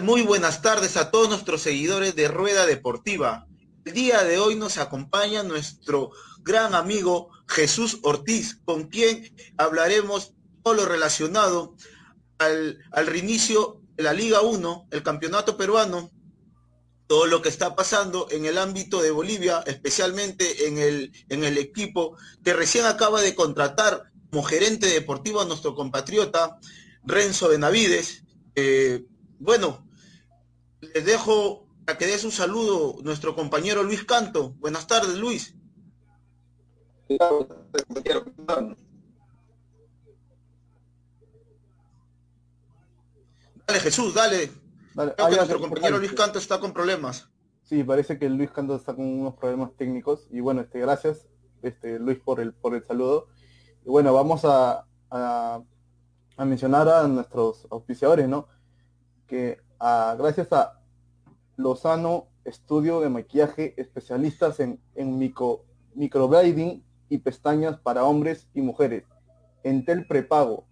Muy buenas tardes a todos nuestros seguidores de Rueda Deportiva. El día de hoy nos acompaña nuestro gran amigo Jesús Ortiz, con quien hablaremos todo lo relacionado al, al reinicio de la Liga 1, el campeonato peruano, todo lo que está pasando en el ámbito de Bolivia, especialmente en el, en el equipo que recién acaba de contratar como gerente deportivo a nuestro compatriota Renzo Benavides. Eh, bueno, les dejo a que des un saludo nuestro compañero Luis Canto. Buenas tardes, Luis. Dale, Jesús, dale. Creo que nuestro compañero Luis Canto está con problemas. Sí, parece que Luis Canto está con unos problemas técnicos. Y bueno, este, gracias, este, Luis, por el, por el saludo. Y bueno, vamos a, a, mencionar a nuestros auspiciadores, ¿no? Que gracias a Lozano Estudio de Maquillaje, especialistas en, en micro, microblading y pestañas para hombres y mujeres. Entel Prepago,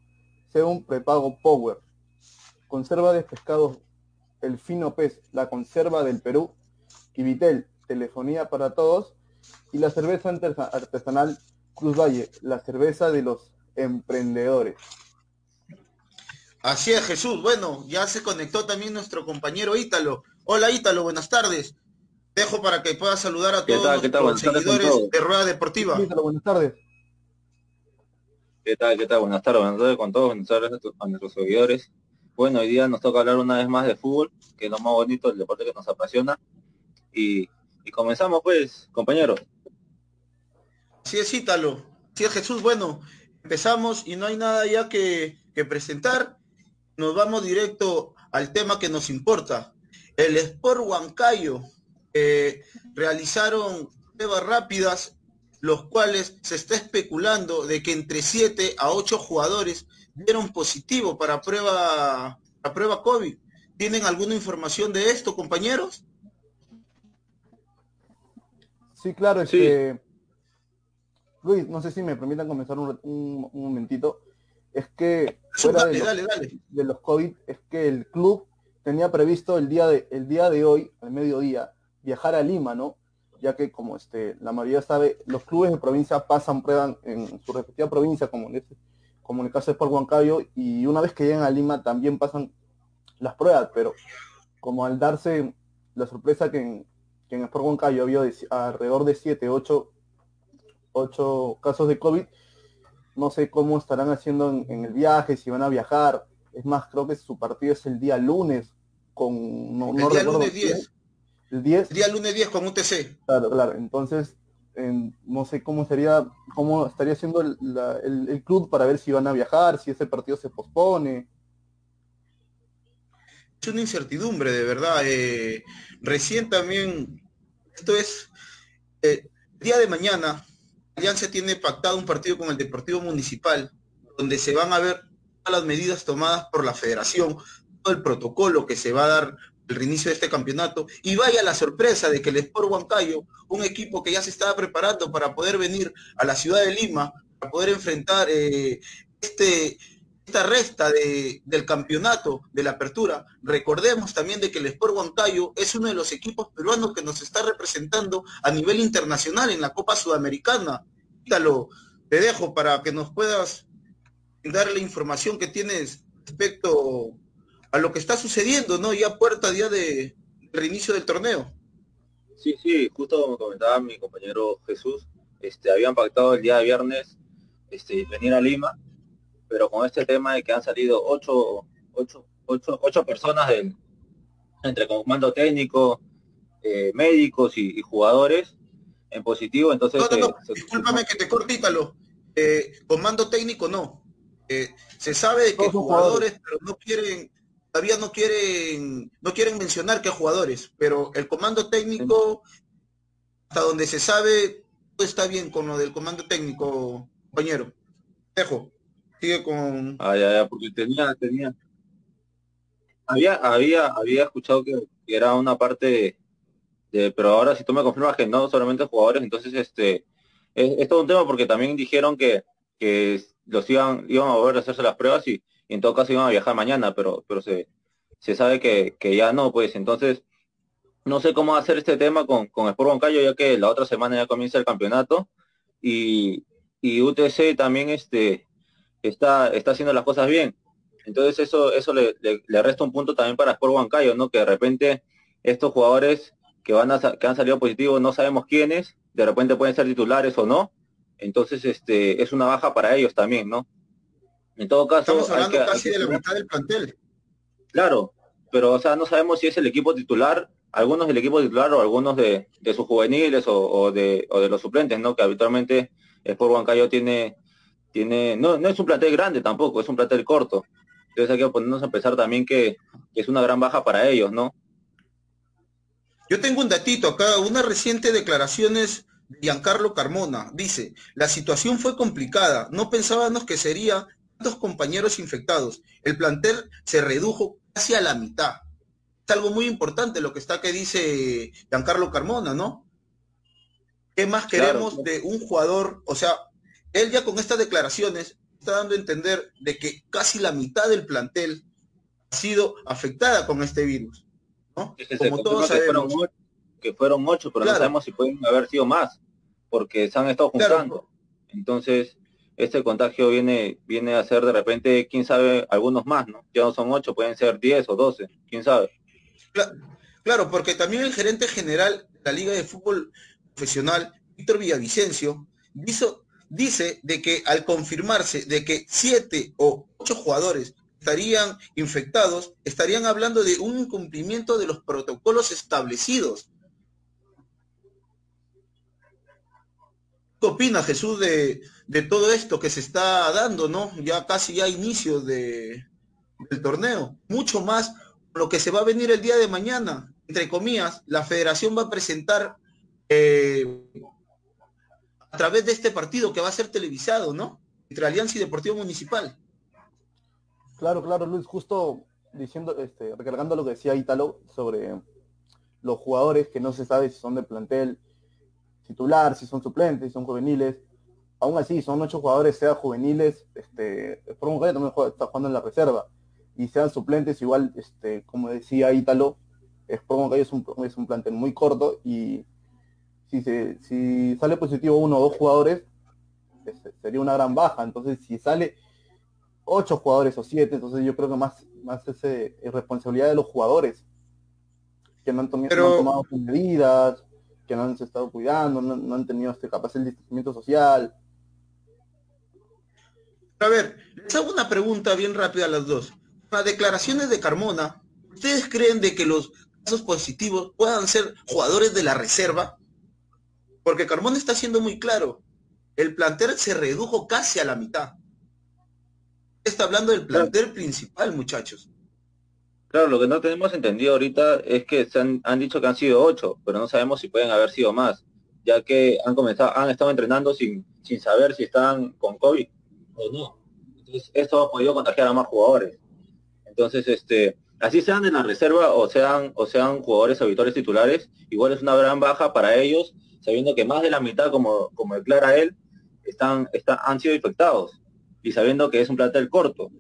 un Prepago Power, conserva de pescados El Fino Pez, la conserva del Perú, Kivitel, telefonía para todos, y la cerveza artesanal Cruz Valle, la cerveza de los emprendedores. Así es, Jesús. Bueno, ya se conectó también nuestro compañero Ítalo. Hola, Ítalo, buenas tardes. Dejo para que pueda saludar a todos los seguidores de Rueda Deportiva. Ítalo, buenas tardes. ¿Qué tal? ¿Qué tal? Buenas tardes, buenas tardes con todos, buenas tardes a nuestros seguidores. Bueno, hoy día nos toca hablar una vez más de fútbol, que es lo más bonito, el deporte que nos apasiona. Y, y comenzamos pues, compañeros. Así es, Ítalo. Así es, Jesús. Bueno, empezamos y no hay nada ya que, presentar. Nos vamos directo al tema que nos importa. El Sport Huancayo eh, realizaron pruebas rápidas, los cuales se está especulando de que entre 7 a 8 jugadores dieron positivo para prueba, la prueba COVID. ¿Tienen alguna información de esto, compañeros? Sí, claro, este, Luis, no sé si me permitan comenzar un, momentito. Es que fuera de, los, COVID, es que el club tenía previsto el día de, el día de hoy, al mediodía, viajar a Lima, ¿no? Ya que como este, la mayoría sabe, los clubes de provincia pasan pruebas en su respectiva provincia, como en, este, como en el caso de Sport Huancayo, y una vez que llegan a Lima también pasan las pruebas, pero como al darse la sorpresa que en, que en Sport Huancayo había alrededor de 7, 8 ocho casos de COVID. No sé cómo estarán haciendo en, el viaje, si van a viajar. Es más, creo que su partido es el día lunes con... No, el día lunes 10. El 10. El día lunes 10 con UTC. Claro, claro. Entonces, no sé cómo sería, cómo estaría haciendo el, club para ver si van a viajar, si ese partido se pospone. Es una incertidumbre, de verdad. Eh, recién también, esto es, eh, día de mañana, Alianza tiene pactado un partido con el Deportivo Municipal, donde se van a ver todas las medidas tomadas por la federación, todo el protocolo que se va a dar el reinicio de este campeonato, y vaya la sorpresa de que el Sport Huancayo, un equipo que ya se estaba preparando para poder venir a la ciudad de Lima, para poder enfrentar eh, este, esta resta de, del campeonato de la apertura, recordemos también de que el Sport Huancayo es uno de los equipos peruanos que nos está representando a nivel internacional en la Copa Sudamericana. Ítalo, te dejo para que nos puedas dar la información que tienes respecto a lo que está sucediendo, ¿no? Ya puerta día de reinicio del torneo. Sí, sí, justo como comentaba mi compañero Jesús, este, habían pactado el día de viernes este, venir a Lima pero con este tema de que han salido ocho, ocho, ocho, ocho personas del, entre comando técnico, eh, médicos y, jugadores en positivo, entonces... No, no, no, discúlpame que te cortítalo. Eh, comando técnico no. Eh, se sabe que jugadores, pero no quieren, todavía no quieren, no quieren mencionar que jugadores, pero el comando técnico, hasta donde se sabe, todo está bien con lo del comando técnico, compañero. Dejo sigue con. Ah, porque tenía, tenía. Había, había, había escuchado que, era una parte de, pero ahora si tú me confirmas que no solamente jugadores, entonces este es, todo un tema porque también dijeron que, que los iban, iban a volver a hacerse las pruebas y, en todo caso iban a viajar mañana, pero, pero se, se sabe que, que ya no, pues entonces no sé cómo hacer este tema con, con Sport Huancayo, ya que la otra semana ya comienza el campeonato y, y UTC también este, está, está haciendo las cosas bien. Entonces eso, eso le, le, resta un punto también para Sport Huancayo, ¿no? Que de repente estos jugadores que van a que han salido positivos no sabemos quiénes, de repente pueden ser titulares o no. Entonces este es una baja para ellos también, ¿no? En todo caso. Estamos hablando casi de la mitad del plantel. Claro, pero o sea, no sabemos si es el equipo titular algunos del equipo titular o algunos de, sus juveniles o, de, o de los suplentes, ¿no? Que habitualmente Sport Huancayo tiene, tiene, no, no es un plantel grande tampoco, es un plantel corto. Entonces hay que ponernos a pensar también que, es una gran baja para ellos, ¿no? Yo tengo un datito acá, unas recientes declaraciones de Giancarlo Carmona. Dice, la situación fue complicada, no pensábamos que sería tantos compañeros infectados. El plantel se redujo casi a la mitad algo muy importante lo que está que dice Giancarlo Carmona, ¿no? ¿Qué más queremos de un jugador? O sea, él ya con estas declaraciones está dando a entender de que casi la mitad del plantel ha sido afectada con este virus, ¿no? Como todos sabemos. Que fueron, ocho, pero no sabemos si pueden haber sido más, porque se han estado juntando. Entonces, este contagio viene, viene a ser de repente, quién sabe, algunos más, ¿no? Ya no son ocho, pueden ser diez o doce, quién sabe. Claro, porque también el gerente general de la Liga de Fútbol Profesional, Víctor Villavicencio, dice de que al confirmarse de que siete o ocho jugadores estarían infectados, estarían hablando de un incumplimiento de los protocolos establecidos. ¿Qué opina Jesús de, todo esto que se está dando, no? Ya casi ya inicio de, del torneo. Mucho más lo que se va a venir el día de mañana, entre comillas, la federación va a presentar eh, a través de este partido que va a ser televisado, ¿no? Entre Alianza y Deportivo Municipal. Claro, claro, Luis, justo diciendo, este, recargando lo que decía Ítalo sobre los jugadores que no se sabe si son de plantel titular, si son suplentes, si son juveniles. Aún así, son ocho jugadores, sea juveniles, este, por un también está jugando en la reserva y sean suplentes, igual, este, como decía Ítalo, Sport que es un, es un plantel muy corto y si, se, si sale positivo uno o dos jugadores, sería una gran baja. Entonces, si sale ocho jugadores o siete, entonces yo creo que más, más es, responsabilidad de los jugadores, que no han, tomado sus medidas, que no han estado cuidando, no, han tenido este capaz el distanciamiento social. A ver, les hago una pregunta bien rápida a las dos las declaraciones de Carmona, ¿ustedes creen de que los casos positivos puedan ser jugadores de la reserva? Porque Carmona está siendo muy claro. El plantel se redujo casi a la mitad. Está hablando del plantel principal, muchachos. Claro, lo que no tenemos entendido ahorita es que se han, han, dicho que han sido ocho, pero no sabemos si pueden haber sido más, ya que han comenzado, han estado entrenando sin, sin saber si están con COVID o no. Entonces, esto ha podido contagiar a más jugadores. Entonces, este, así sean en la reserva o sean, o sean jugadores habituales titulares, igual es una gran baja para ellos, sabiendo que más de la mitad, como, como declara él, están, están, han sido infectados y sabiendo que es un plantel corto.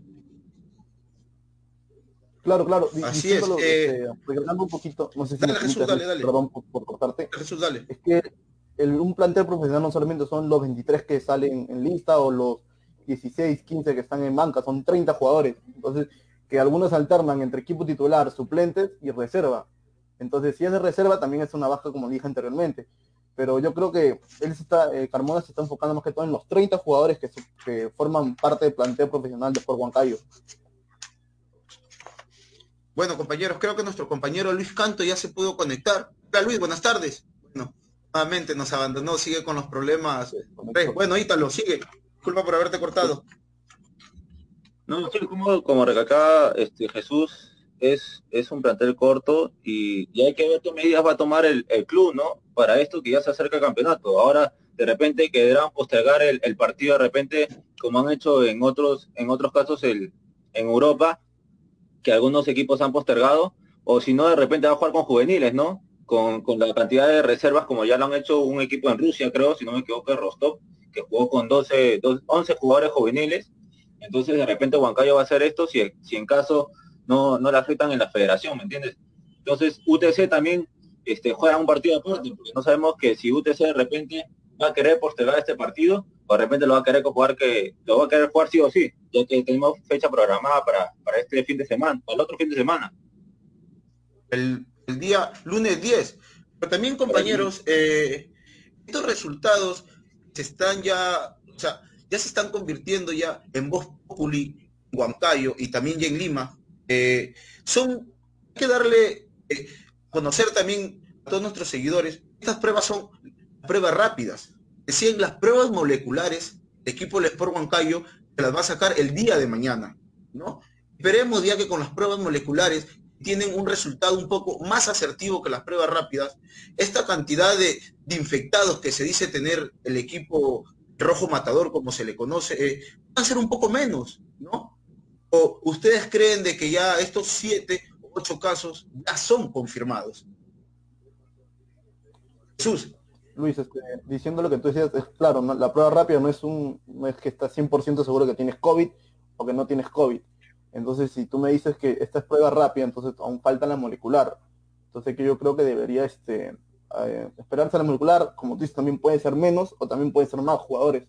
Claro, claro. Así es. Eh, este, un poquito, no sé si dale, Jesús, dale, dale. Perdón por, cortarte. Jesús, dale. Es que el, un plantel profesional no solamente son los 23 que salen en lista o los 16, 15 que están en banca, son 30 jugadores. Entonces, que algunos alternan entre equipo titular, suplentes y reserva. Entonces, si es de reserva, también es una baja, como dije anteriormente. Pero yo creo que él se está, eh, Carmona se está enfocando más que todo en los 30 jugadores que, forman parte del planteo profesional de Sport Huancayo. Bueno, compañeros, creo que nuestro compañero Luis Canto ya se pudo conectar. Hola Luis, buenas tardes. Bueno, nuevamente nos abandonó, sigue con los problemas. Bueno, Ítalo, sigue. Disculpa por haberte cortado. No, sí, como, como recalcaba este, Jesús, es, es un plantel corto y, hay que ver qué medidas va a tomar el, club, ¿no? Para esto que ya se acerca el campeonato. Ahora, de repente, quedarán postergar el, partido de repente, como han hecho en otros, en otros casos el, en Europa, que algunos equipos han postergado, o si no, de repente va a jugar con juveniles, ¿no? Con, con, la cantidad de reservas, como ya lo han hecho un equipo en Rusia, creo, si no me equivoco, Rostov, que jugó con 12, 11 jugadores juveniles entonces de repente Huancayo va a hacer esto si, si en caso no, no le afectan en la federación, ¿me entiendes? Entonces UTC también este, juega un partido aparte, porque no sabemos que si UTC de repente va a querer postergar este partido, o de repente lo va a querer jugar que lo va a querer jugar sí o sí, ya que tenemos fecha programada para, para este fin de semana, para el otro fin de semana. El, día lunes 10. Pero también, compañeros, eh, estos resultados se están ya, o sea, ya se están convirtiendo ya en voz populi en Huancayo y también ya en Lima. Eh, son, hay que darle, eh, conocer también a todos nuestros seguidores, estas pruebas son pruebas rápidas. Decían las pruebas moleculares, el equipo del Sport Huancayo se las va a sacar el día de mañana, ¿no? Esperemos ya que con las pruebas moleculares tienen un resultado un poco más asertivo que las pruebas rápidas, esta cantidad de, infectados que se dice tener el equipo rojo matador, como se le conoce, eh, va a ser un poco menos, ¿no? ¿O ustedes creen de que ya estos siete o ocho casos ya son confirmados? Jesús. Luis, este, diciendo lo que tú decías, es claro, la prueba rápida no es un, no es que estás 100% seguro que tienes COVID o que no tienes COVID. Entonces, si tú me dices que esta es prueba rápida, entonces aún falta la molecular. Entonces, que yo creo que debería este, eh, esperarse a la molecular, como tú dices, también puede ser menos o también puede ser más jugadores.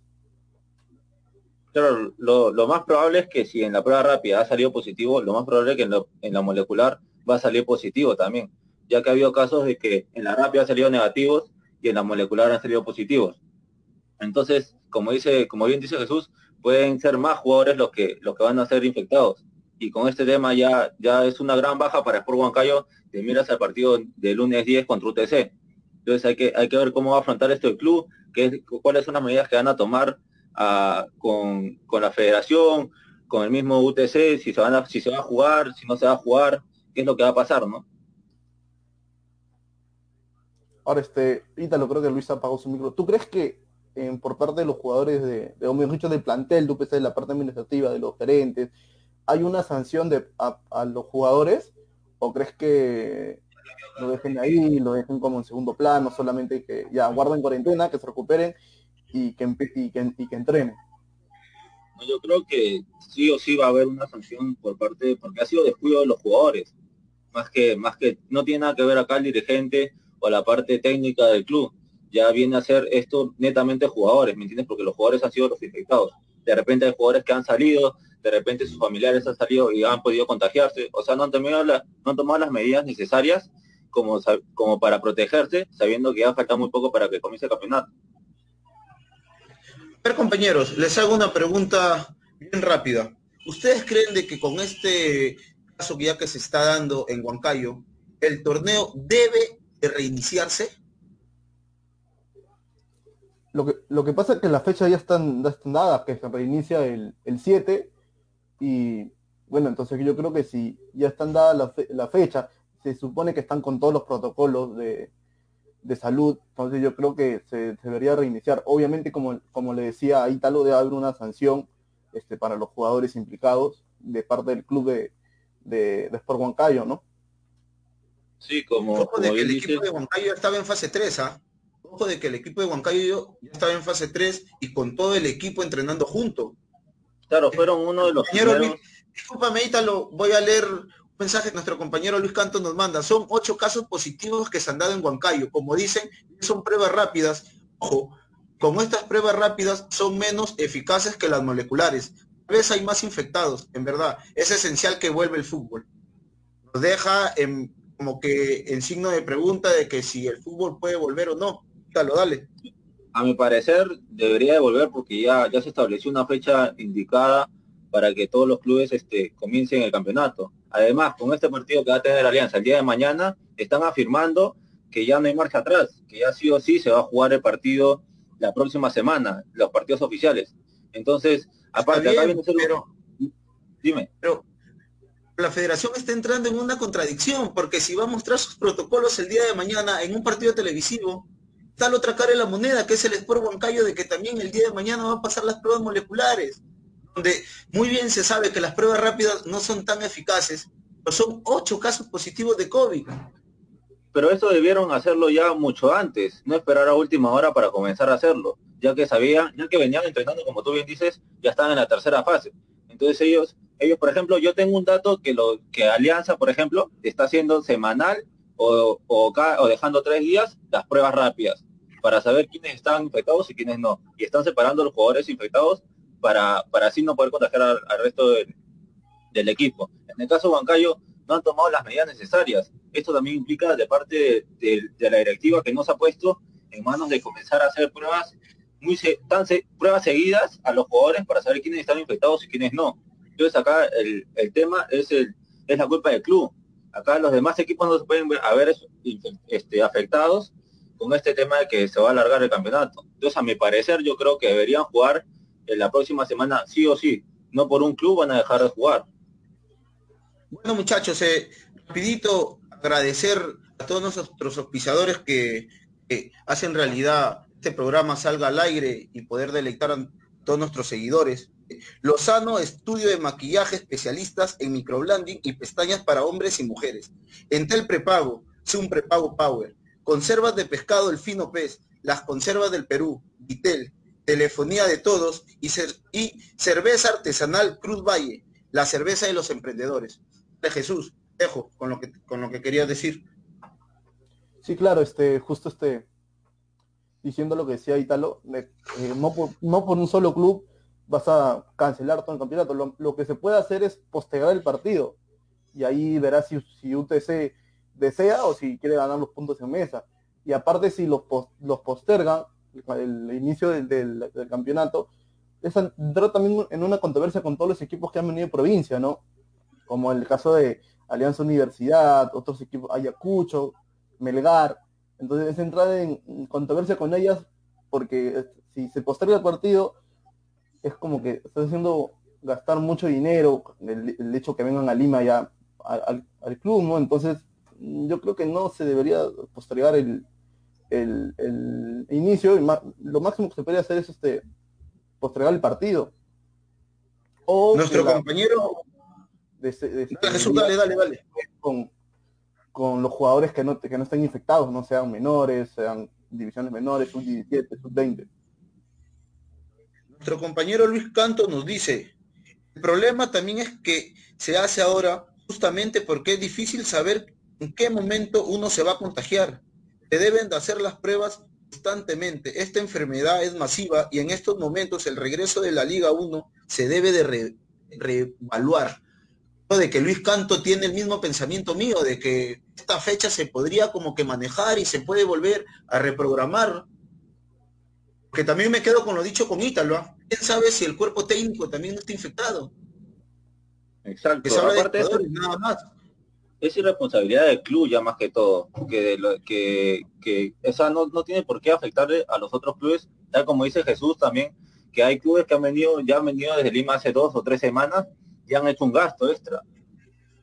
Claro, lo, más probable es que si en la prueba rápida ha salido positivo, lo más probable es que en, la molecular va a salir positivo también, ya que ha habido casos de que en la rápida han salido negativos y en la molecular han salido positivos. Entonces, como dice, como bien dice Jesús, pueden ser más jugadores los que los que van a ser infectados y con este tema ya, ya es una gran baja para Sport Huancayo de miras al partido de lunes 10 contra UTC. Entonces hay que, hay que ver cómo va a afrontar esto el club, qué, cuáles son las medidas que van a tomar ah, con, la federación, con el mismo UTC, si se, van a, si se va a jugar, si no se va a jugar, qué es lo que va a pasar, ¿no? Ahora, este, Ítalo, creo que Luis apagó su micro. ¿Tú crees que por parte de los jugadores de, de mejor dicho, del plantel de UPC, de la parte administrativa, de los gerentes, ¿hay una sanción de, a, los jugadores? ¿O crees que lo dejen ahí, lo dejen como en segundo plano, solamente que ya guarden cuarentena, que se recuperen y que, y que, y que entrenen? Yo creo que sí o sí va a haber una sanción por parte, porque ha sido descuido de los jugadores, más que, más que no tiene nada que ver acá el dirigente o la parte técnica del club, ya viene a ser esto netamente jugadores, ¿me entiendes? Porque los jugadores han sido los infectados. De repente hay jugadores que han salido, de repente sus familiares han salido y han podido contagiarse, o sea, no han tomado, no han tomado las medidas necesarias como, como para protegerse, sabiendo que ya falta muy poco para que comience el campeonato. Ver, compañeros, les hago una pregunta bien rápida. ¿Ustedes creen de que con este caso que ya que se está dando en Huancayo, el torneo debe de reiniciarse? Lo que, lo que pasa es que la fecha ya están, dadas, que se reinicia el, el 7 y bueno, entonces yo creo que si ya están dadas la, fecha, se supone que están con todos los protocolos de, salud, entonces yo creo que se, debería reiniciar. Obviamente, como, como le decía a Ítalo, debe haber una sanción este, para los jugadores implicados de parte del club de, de, Sport Huancayo, ¿no? Sí, como, Ojo de que el equipo de Huancayo estaba en fase 3, ¿ah? Ojo de que el equipo de Huancayo ya estaba en fase 3 y con todo el equipo entrenando junto. Claro, fueron uno de los primeros... discúlpame, Ítalo, voy a leer mensaje que nuestro compañero Luis Canto nos manda. Son ocho casos positivos que se han dado en Huancayo. Como dicen, son pruebas rápidas. Ojo, como estas pruebas rápidas son menos eficaces que las moleculares. A veces hay más infectados, en verdad. Es esencial que vuelva el fútbol. Nos deja en, como que en signo de pregunta de que si el fútbol puede volver o no. Dale a mi parecer debería de volver porque ya, ya se estableció una fecha indicada para que todos los clubes este, comiencen el campeonato. Además, con este partido que va a tener Alianza el día de mañana, están afirmando que ya no hay marcha atrás, que ya sí o sí se va a jugar el partido la próxima semana, los partidos oficiales. Entonces, aparte, acá viene pero, dime. Pero la federación está entrando en una contradicción, porque si va a mostrar sus protocolos el día de mañana en un partido televisivo, está la otra cara de la moneda, que es el Sport Huancayo, de que también el día de mañana va a pasar las pruebas moleculares, donde muy bien se sabe que las pruebas rápidas no son tan eficaces, pero son ocho casos positivos de COVID. Pero eso debieron hacerlo ya mucho antes, no esperar a última hora para comenzar a hacerlo, ya que sabían, ya que venían entrenando, como tú bien dices, ya estaban en la tercera fase. Entonces ellos ellos, por ejemplo, yo tengo un dato que lo que Alianza, por ejemplo, está haciendo semanal o, o, dejando tres días las pruebas rápidas para saber quiénes están infectados y quiénes no. Y están separando los jugadores infectados para, para así no poder contagiar al, resto del, equipo. En el caso de Huancayo, no han tomado las medidas necesarias. Esto también implica de parte de, la directiva que no se ha puesto en manos de comenzar a hacer pruebas muy tan, pruebas seguidas a los jugadores para saber quiénes están infectados y quiénes no. Entonces acá el, tema es, el, es la culpa del club. Acá los demás equipos no se pueden ver este, afectados con este tema de que se va a alargar el campeonato. Entonces, a mi parecer, yo creo que deberían jugar en la próxima semana sí o sí. No por un club van a dejar de jugar. Bueno, muchachos, eh, rapidito agradecer a todos nuestros auspiciadores que, hacen realidad este programa salga al aire y poder deleitar a todos nuestros seguidores. Lozano, estudio de maquillaje especialistas en microblending y pestañas para hombres y mujeres. Entel Prepago, un Prepago Power. Conservas de pescado El Fino Pez, las conservas del Perú, Vitel, telefonía de todos y, y cerveza artesanal Cruz Valle, la cerveza de los emprendedores. De Jesús, dejo con lo que con lo que querías decir. Sí, claro, este, justo este, diciendo lo que decía Italo, no, por, no por un solo club vas a cancelar todo el campeonato. Lo, que se puede hacer es postergar el partido. Y ahí verás si, si UTC desea o si quiere ganar los puntos en mesa. Y aparte si los, los postergan, el, inicio del, campeonato, es entrar también en una controversia con todos los equipos que han venido de provincia, ¿no? Como el caso de Alianza Universidad, otros equipos, Ayacucho, Melgar. Entonces es entrar en controversia con ellas porque si se posterga el partido, es como que está haciendo gastar mucho dinero el, hecho que vengan a Lima ya al, club, ¿no? Entonces, yo creo que no se debería postergar el, el, inicio, lo máximo que se podría hacer es este postergar el partido. O Nuestro compañero de, dale, dale, dale. Con, con los jugadores que no, que no estén infectados, no sean menores, sean divisiones menores, sub 17, sub 20. Nuestro compañero Luis Canto nos dice, el problema también es que se hace ahora justamente porque es difícil saber en qué momento uno se va a contagiar. Se deben de hacer las pruebas constantemente. Esta enfermedad es masiva y en estos momentos el regreso de la Liga 1 se debe de reevaluar. De que Luis Canto tiene el mismo pensamiento mío, de que esta fecha se podría como que manejar y se puede volver a reprogramar que también me quedo con lo dicho con Ítalo. ¿ah? ¿Quién sabe si el cuerpo técnico también está infectado? Exacto. nada más. Es irresponsabilidad del club ya más que todo, que, que, que esa no, no tiene por qué afectarle a los otros clubes, tal como dice Jesús también, que hay clubes que han venido, ya han venido desde Lima hace dos o tres semanas y han hecho un gasto extra,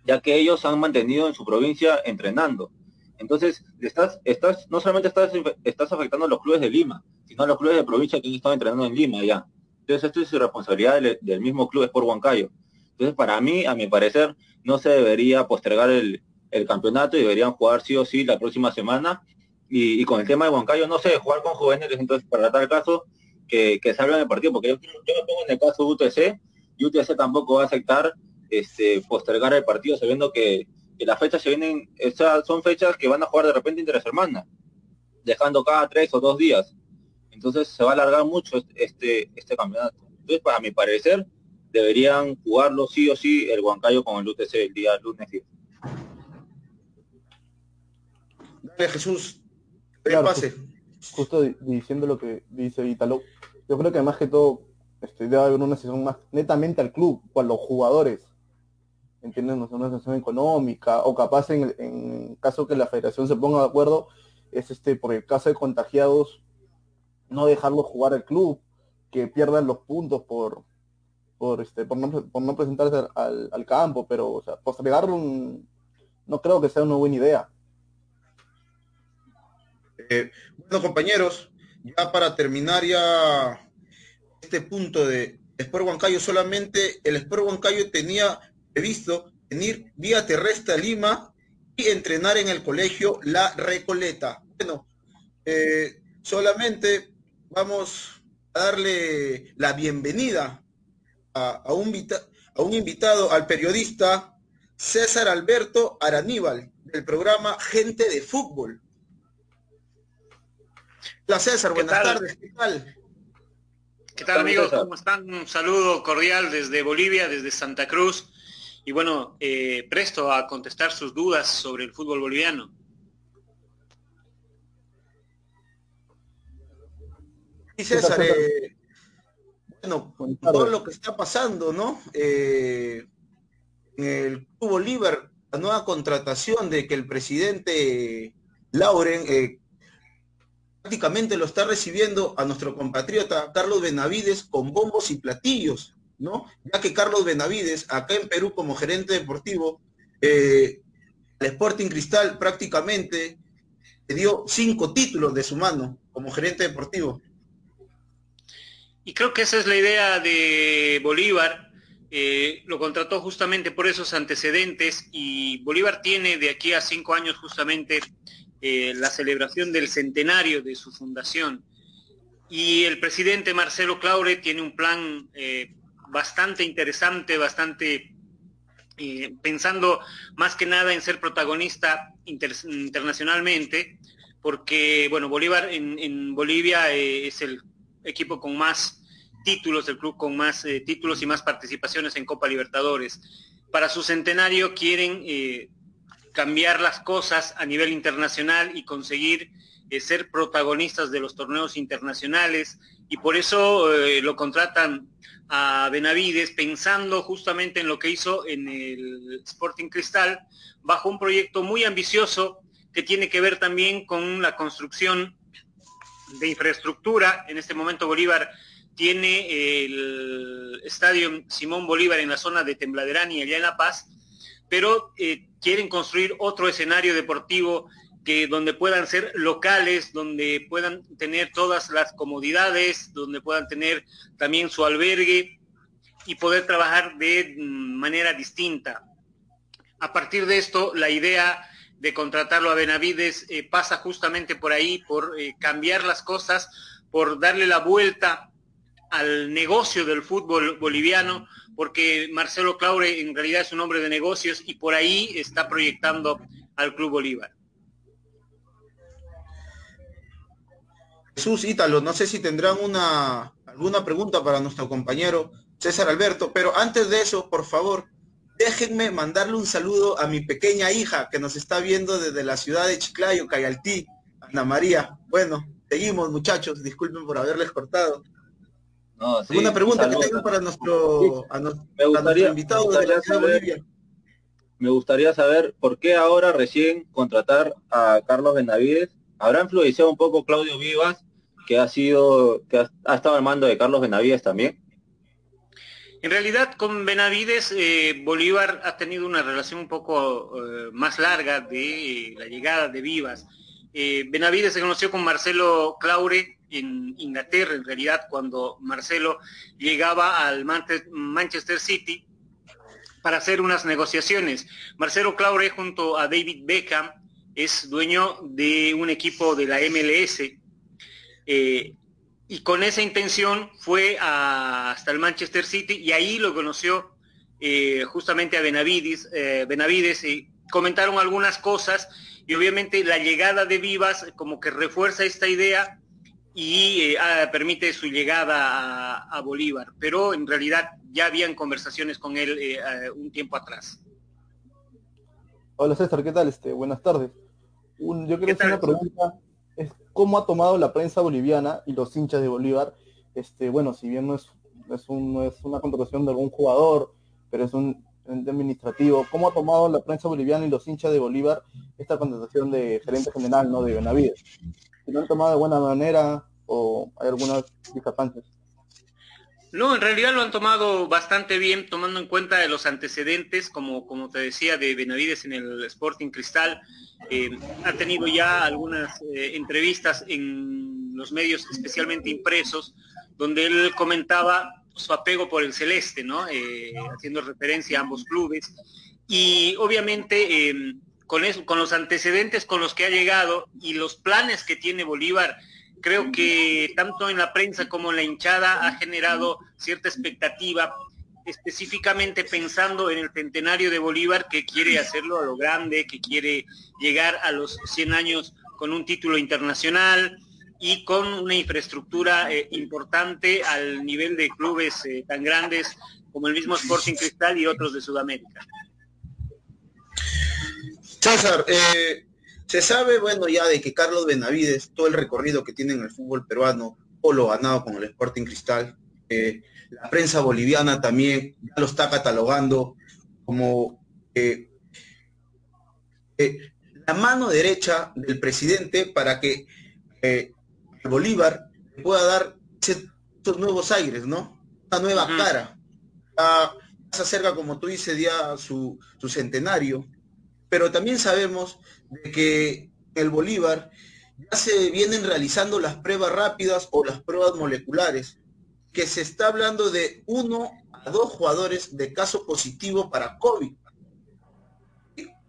ya que ellos han mantenido en su provincia entrenando. Entonces, estás, estás, no solamente estás, estás afectando a los clubes de Lima, sino a los clubes de provincia que han estado entrenando en Lima ya. Entonces, esto es responsabilidad del, mismo club Sport Huancayo. Entonces, para mí, a mi parecer, no se debería postergar el, campeonato y deberían jugar sí o sí la próxima semana. Y, con el tema de Huancayo, no sé, jugar con jóvenes, entonces, para tal caso, que, que salgan el partido, porque yo, yo me pongo en el caso de UTC, y UTC tampoco va a aceptar este, postergar el partido sabiendo que que las fechas se vienen, esas son fechas que van a jugar de repente entre semanas, dejando cada tres o dos días. Entonces se va a alargar mucho este, este campeonato. Entonces, para mi parecer, deberían jugarlo sí o sí el Huancayo con el UTC el día lunes Dale, Jesús. pase. Justo diciendo lo que dice Italo, yo creo que más que todo este, debe haber una sesión más netamente al club, con los jugadores entienden una sanción económica, o capaz en, en caso que la federación se ponga de acuerdo, es este, por el caso de contagiados, no dejarlos jugar al club, que pierdan los puntos por por este por no, por no presentarse al, campo, pero o sea, postergarlo no creo que sea una buena idea. Eh, bueno compañeros, ya para terminar ya este punto de Sport Huancayo, solamente el Sport Huancayo tenía visto venir vía terrestre a Lima y entrenar en el colegio La Recoleta. Bueno, eh, solamente vamos a darle la bienvenida a, un, a un invitado, al periodista César Alberto Araníbal, del programa Gente de Fútbol. Hola César, buenas tardes, ¿qué tal? ¿Qué tal amigos? ¿Cómo están? Un saludo cordial desde Bolivia, desde Santa Cruz. Y bueno, eh, presto a contestar sus dudas sobre el fútbol boliviano. Y César, eh, bueno, todo lo que está pasando, ¿no? Eh, en el Club Bolívar, la nueva contratación de que el presidente Lauren eh, prácticamente lo está recibiendo a nuestro compatriota Carlos Benavides con bombos y platillos, ¿no? Ya que Carlos Benavides, acá en Perú como gerente deportivo, eh, el Sporting Cristal prácticamente le dio cinco títulos de su mano como gerente deportivo. Y creo que esa es la idea de Bolívar. Eh, lo contrató justamente por esos antecedentes y Bolívar tiene de aquí a cinco años justamente eh, la celebración del centenario de su fundación. Y el presidente Marcelo Claure tiene un plan eh, bastante interesante, bastante pensando más que nada en ser protagonista internacionalmente, porque bueno, Bolívar en Bolivia es el equipo con más títulos, del club con más eh, títulos y más participaciones en Copa Libertadores. Para su centenario quieren eh, cambiar las cosas a nivel internacional y conseguir eh, ser protagonistas de los torneos internacionales y por eso lo contratan a Benavides pensando justamente en lo que hizo en el Sporting Cristal bajo un proyecto muy ambicioso que tiene que ver también con la construcción de infraestructura. En este momento Bolívar tiene el estadio Simón Bolívar en la zona de Tembladerán y allá en La Paz, pero eh, quieren construir otro escenario deportivo que donde puedan ser locales, donde puedan tener todas las comodidades, donde puedan tener también su albergue y poder trabajar de manera distinta. A partir de esto, la idea de contratarlo a Benavides eh, pasa justamente por ahí, por eh, cambiar las cosas, por darle la vuelta al negocio del fútbol boliviano, porque Marcelo Claure en realidad es un hombre de negocios y por ahí está proyectando al Club Bolívar. Jesús Ítalo, no sé si tendrán una alguna pregunta para nuestro compañero César Alberto, pero antes de eso, por favor, déjenme mandarle un saludo a mi pequeña hija que nos está viendo desde la ciudad de Chiclayo, Cayaltí, Ana María. Bueno, seguimos muchachos, disculpen por haberles cortado. Una pregunta que tengo para nuestro, me gustaría, invitado de la Bolivia. Me gustaría saber por qué ahora recién contratar a Carlos Benavides. ¿Habrá influenciado un poco Claudio Vivas, que ha sido, que ha, estado al mando de Carlos Benavides también? En realidad con Benavides eh, Bolívar ha tenido una relación un poco eh, más larga de la llegada de Vivas. Eh, Benavides se conoció con Marcelo Claure en Inglaterra, en realidad, cuando Marcelo llegaba al Manchester City para hacer unas negociaciones. Marcelo Claure junto a David Beckham es dueño de un equipo de la MLS eh, y con esa intención fue hasta el Manchester City y ahí lo conoció eh, justamente a Benavides, eh, Benavides y comentaron algunas cosas y obviamente la llegada de Vivas como que refuerza esta idea y eh, ah, permite su llegada a, Bolívar, pero en realidad ya habían conversaciones con él un tiempo atrás. Hola César, ¿qué tal? Este, buenas tardes. yo quiero hacer una pregunta, cómo ha tomado la prensa boliviana y los hinchas de Bolívar, este, bueno, si bien no es, es, un, es una contratación de algún jugador, pero es un administrativo, ¿cómo ha tomado la prensa boliviana y los hinchas de Bolívar esta contratación de gerente general, no de Benavides? Si lo han tomado de buena manera, o hay algunas discrepancias? No, en realidad lo han tomado bastante bien, tomando en cuenta de los antecedentes, como, como te decía, de Benavides en el Sporting Cristal. Eh, ha tenido ya algunas eh, entrevistas en los medios, especialmente impresos, donde él comentaba su apego por el celeste, ¿no? Eh, haciendo referencia a ambos clubes. Y obviamente con, eso, con los antecedentes con los que ha llegado y los planes que tiene Bolívar creo que tanto en la prensa como en la hinchada ha generado cierta expectativa específicamente pensando en el centenario de Bolívar que quiere hacerlo a lo grande, que quiere llegar a los 100 años con un título internacional y con una infraestructura eh, importante al nivel de clubes eh, tan grandes como el mismo Sporting Cristal y otros de Sudamérica. César, eh, se sabe, bueno, ya de que Carlos Benavides, todo el recorrido que tiene en el fútbol peruano, o lo ganado con el Sporting Cristal, la prensa boliviana también ya lo está catalogando como eh, eh, la mano derecha del presidente para que eh, Bolívar pueda dar estos nuevos aires, ¿no? Una nueva cara. Se acerca, como tú dices, ya su, su centenario, pero también sabemos de que el Bolívar ya se vienen realizando las pruebas rápidas o las pruebas moleculares que se está hablando de uno a dos jugadores de caso positivo para COVID.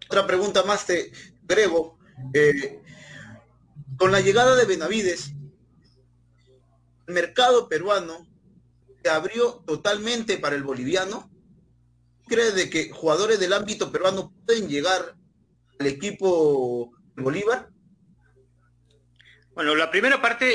Otra pregunta más te agrego. Eh, con la llegada de Benavides, el mercado peruano se abrió totalmente para el boliviano. ¿Cree de que jugadores del ámbito peruano pueden llegar al equipo Bolívar? Bueno, la primera parte,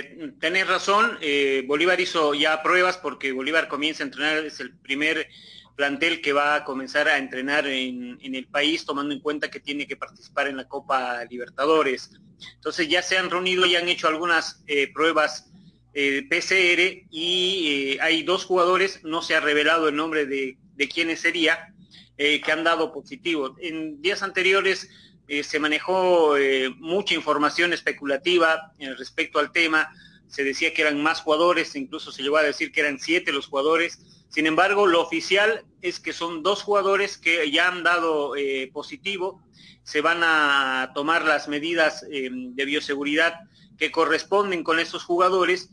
eh, tenés razón, eh, Bolívar hizo ya pruebas porque Bolívar comienza a entrenar, es el primer plantel que va a comenzar a entrenar en, el país, tomando en cuenta que tiene que participar en la Copa Libertadores. Entonces ya se han reunido y han hecho algunas eh, pruebas PCR y hay dos jugadores, no se ha revelado el nombre de, de quiénes sería, que han dado positivo. En días anteriores eh, se manejó eh, mucha información especulativa eh, respecto al tema, se decía que eran más jugadores, incluso se llegó a decir que eran siete los jugadores, sin embargo, lo oficial es que son dos jugadores que ya han dado positivo, se van a tomar las medidas de bioseguridad que corresponden con esos jugadores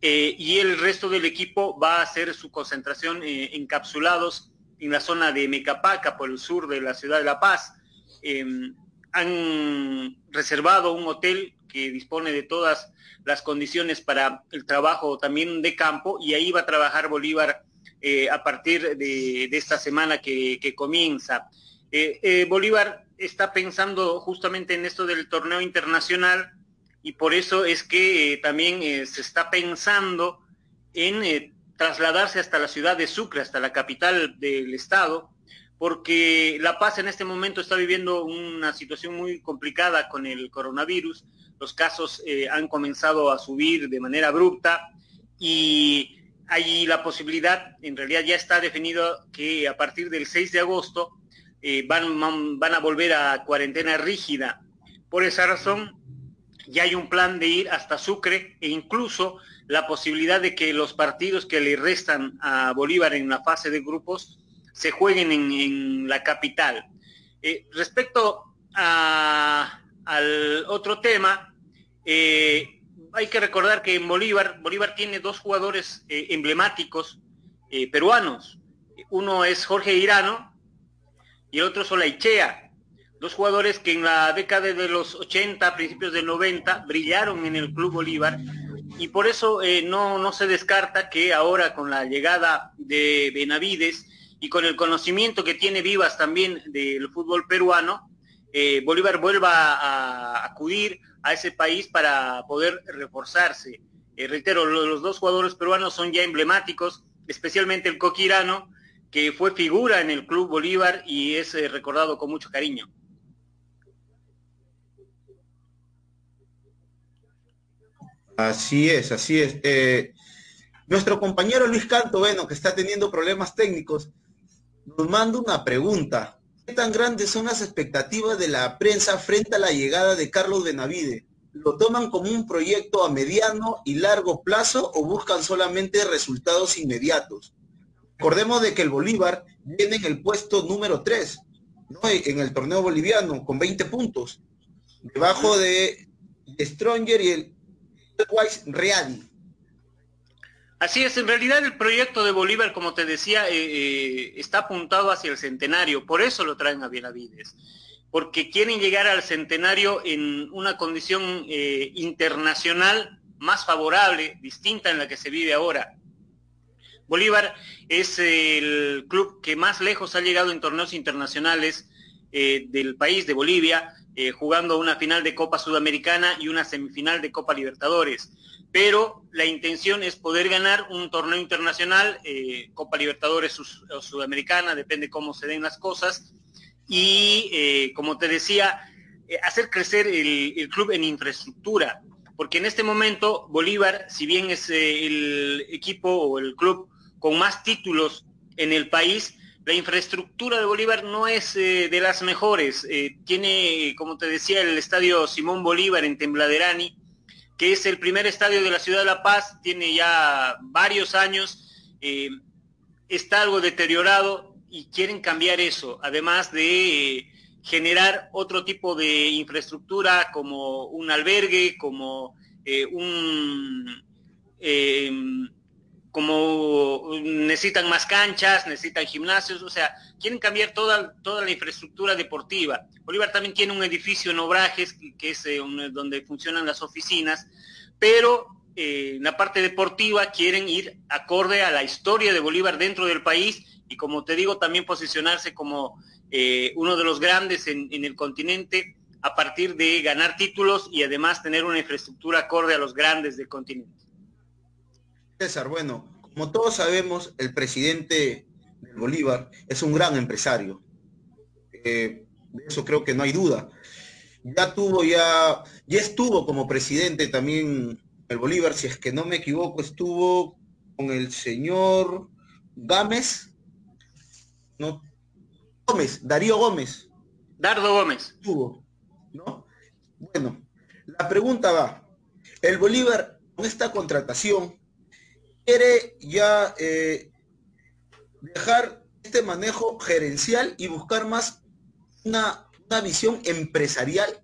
y el resto del equipo va a hacer su concentración encapsulados en la zona de Mecapaca, por el sur de la ciudad de La Paz. Han reservado un hotel que dispone de todas las condiciones para el trabajo también de campo y ahí va a trabajar Bolívar eh, a partir de, esta semana que, comienza. Eh, eh, Bolívar está pensando justamente en esto del torneo internacional y por eso es que también se está pensando en trasladarse hasta la ciudad de Sucre, hasta la capital del estado, porque La Paz en este momento está viviendo una situación muy complicada con el coronavirus. Los casos eh, han comenzado a subir de manera abrupta y hay la posibilidad, en realidad ya está definido que a partir del 6 de agosto eh, van, van a volver a cuarentena rígida. Por esa razón, ya hay un plan de ir hasta Sucre e incluso la posibilidad de que los partidos que le restan a Bolívar en la fase de grupos se jueguen en, la capital. Eh, respecto al otro tema, eh, hay que recordar que en Bolívar, Bolívar tiene dos jugadores eh, emblemáticos peruanos. Uno es Jorge Irano y el otro es Olaichea. Dos jugadores que en la década de los 80, principios del 90, brillaron en el Club Bolívar y por eso no, no se descarta que ahora con la llegada de Benavides y con el conocimiento que tiene Vivas también del fútbol peruano, eh, Bolívar vuelva a, acudir a ese país para poder reforzarse. Eh, reitero, los, dos jugadores peruanos son ya emblemáticos, especialmente el Coquirano, que fue figura en el Club Bolívar y es eh, recordado con mucho cariño. Así es, así es. nuestro compañero Luis Canto, bueno, que está teniendo problemas técnicos, nos manda una pregunta. ¿Qué tan grandes son las expectativas de la prensa frente a la llegada de Carlos Benavide? ¿Lo toman como un proyecto a mediano y largo plazo o buscan solamente resultados inmediatos? Recordemos de que el Bolívar viene en el puesto número 3, ¿no? en el torneo boliviano, con 20 puntos, debajo de Stronger y el Wise Real. Así es, en realidad el proyecto de Bolívar, como te decía, eh, eh, está apuntado hacia el centenario, por eso lo traen a Benavides, porque quieren llegar al centenario en una condición eh, internacional más favorable, distinta en la que se vive ahora. Bolívar es el club que más lejos ha llegado en torneos internacionales del país, de Bolivia, jugando una final de Copa Sudamericana y una semifinal de Copa Libertadores. Pero la intención es poder ganar un torneo internacional, eh, Copa Libertadores o Sudamericana, depende cómo se den las cosas. Y como te decía, hacer crecer el, club en infraestructura, porque en este momento Bolívar, si bien es el equipo o el club con más títulos en el país, la infraestructura de Bolívar no es eh, de las mejores. Eh, tiene, como te decía, el estadio Simón Bolívar en Tembladerani, que es el primer estadio de la ciudad de La Paz, tiene ya varios años, eh, está algo deteriorado y quieren cambiar eso, además de generar otro tipo de infraestructura como un albergue, como un como necesitan más canchas, necesitan gimnasios, o sea, quieren cambiar toda, toda la infraestructura deportiva. Bolívar también tiene un edificio en Obrajes, que es eh, donde funcionan las oficinas, pero eh, en la parte deportiva quieren ir acorde a la historia de Bolívar dentro del país y como te digo, también posicionarse como eh, uno de los grandes en, en el continente a partir de ganar títulos y además tener una infraestructura acorde a los grandes del continente. César, bueno, como todos sabemos, el presidente de Bolívar es un gran empresario. Eh, de eso creo que no hay duda. Ya tuvo, ya, ya estuvo como presidente también el Bolívar, si es que no me equivoco, estuvo con el señor Gámez, no, Gómez, Darío Gómez. Dardo Gómez. Estuvo, ¿no? Bueno, la pregunta va, el Bolívar con esta contratación quiere ya eh, dejar este manejo gerencial y buscar más una, visión empresarial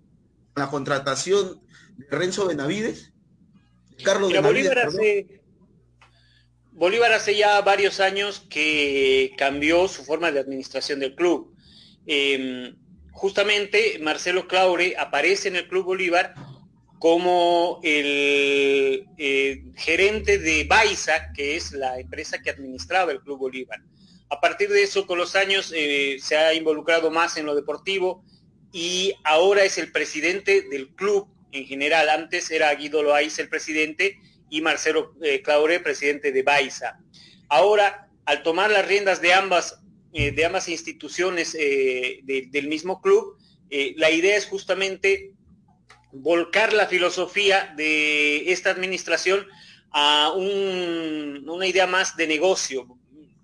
la contratación de Renzo Benavides, Carlos Bolívar hace, Bolívar hace ya varios años que cambió su forma de administración del club. Em, justamente Marcelo Claure aparece en el Club Bolívar como el eh, gerente de Baiza, que es la empresa que administraba el Club Bolívar. A partir de eso, con los años, eh, se ha involucrado más en lo deportivo y ahora es el presidente del club en general. Antes era Guido Loaiza el presidente y Marcelo eh, Claure, presidente de Baiza. Ahora, al tomar las riendas de ambas, de ambas instituciones del mismo club, la idea es justamente volcar la filosofía de esta administración a una idea más de negocio.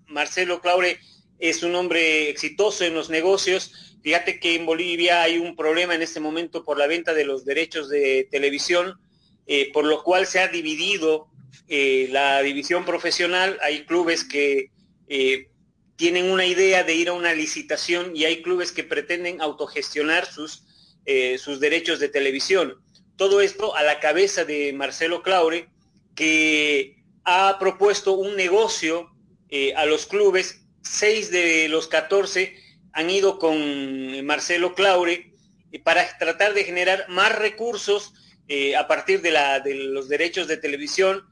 Marcelo Claure es un hombre exitoso en los negocios. Fíjate que en Bolivia hay un problema en este momento por la venta de los derechos de televisión, eh, por lo cual se ha dividido eh, la división profesional. Hay clubes que eh, tienen una idea de ir a una licitación y hay clubes que pretenden autogestionar sus eh, sus derechos de televisión. Todo esto a la cabeza de Marcelo Claure, que ha propuesto un negocio eh, a los clubes. Seis de los 14 han ido con Marcelo Claure eh, para tratar de generar más recursos a partir de, los derechos de televisión,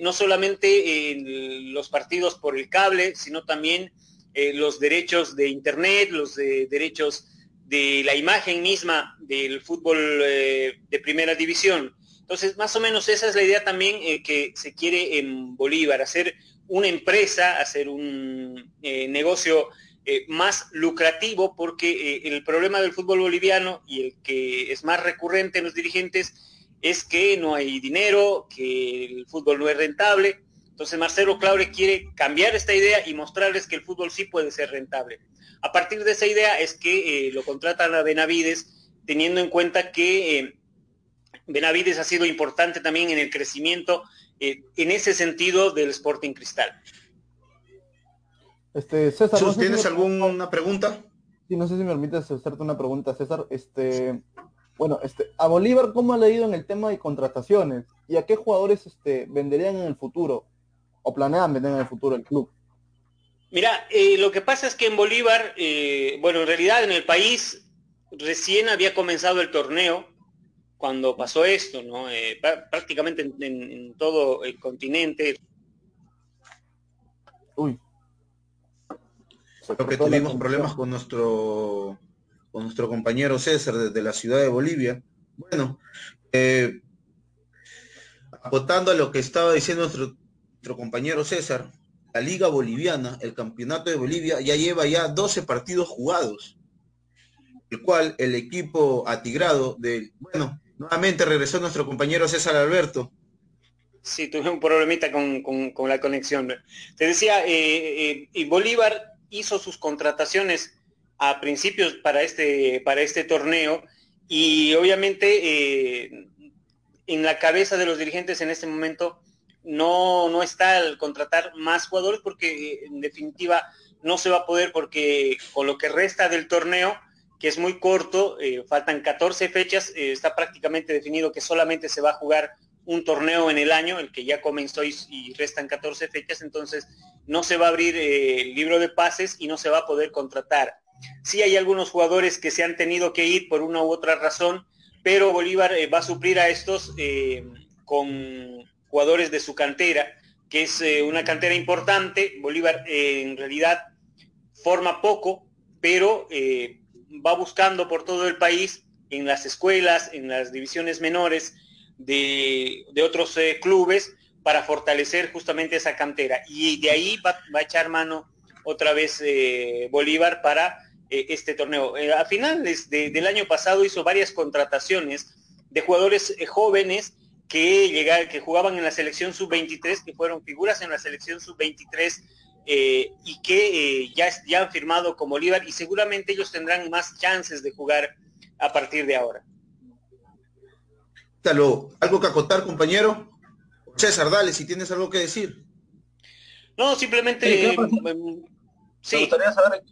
no solamente en los partidos por el cable, sino también los derechos de Internet, los derechos de la imagen misma del fútbol eh, de primera división. Entonces, más o menos esa es la idea también eh, que se quiere en Bolívar, hacer una empresa, hacer un eh, negocio más lucrativo, porque el problema del fútbol boliviano y el que es más recurrente en los dirigentes es que no hay dinero, que el fútbol no es rentable. Entonces Marcelo Claure quiere cambiar esta idea y mostrarles que el fútbol sí puede ser rentable. A partir de esa idea es que eh, lo contratan a Benavides, teniendo en cuenta que eh, Benavides ha sido importante también en el crecimiento eh, en ese sentido del Sporting Cristal. Este, César, ¿tienes alguna pregunta? Sí, no sé si me permites hacerte una pregunta, César. Este, bueno, este, a Bolívar, ¿cómo ha leído en el tema de contrataciones? ¿Y a qué jugadores este, venderían en el futuro? ¿O planean vender en el futuro el club? Mira, eh, lo que pasa es que en Bolívar, eh, bueno, en realidad en el país recién había comenzado el torneo cuando pasó esto, ¿no? Eh, prácticamente en, todo el continente. Uy. Creo que tuvimos problemas con nuestro con nuestro compañero César desde la ciudad de Bolivia. Bueno, eh, a lo que estaba diciendo nuestro, nuestro compañero César, la Liga Boliviana, el Campeonato de Bolivia, ya lleva ya 12 partidos jugados, el cual el equipo atigrado de, bueno, nuevamente regresó nuestro compañero César Alberto. Sí, tuve un problemita con, la conexión. Te decía, eh, eh, Bolívar hizo sus contrataciones a principios para este, para este torneo y obviamente eh, en la cabeza de los dirigentes en este momento no, no está el contratar más jugadores porque eh, en definitiva no se va a poder porque con lo que resta del torneo, que es muy corto, eh, faltan 14 fechas, está prácticamente definido que solamente se va a jugar un torneo en el año, el que ya comenzó y, restan 14 fechas, entonces no se va a abrir el libro de pases y no se va a poder contratar. Sí hay algunos jugadores que se han tenido que ir por una u otra razón, pero Bolívar eh, va a suplir a estos eh, con jugadores de su cantera, que es eh, una cantera importante. Bolívar en realidad forma poco, pero va buscando por todo el país, en las escuelas, en las divisiones menores de, otros clubes, para fortalecer justamente esa cantera. Y de ahí va, a echar mano otra vez Bolívar para eh, este torneo. Eh, a finales del año pasado hizo varias contrataciones de jugadores eh, jóvenes que, llegaron, que jugaban en la selección sub-23, que fueron figuras en la selección sub-23 y que ya, ya han firmado como Bolívar y seguramente ellos tendrán más chances de jugar a partir de ahora. ¿Algo que acotar, compañero? César, dale, si tienes algo que decir. No, simplemente... Sí, Me gustaría saber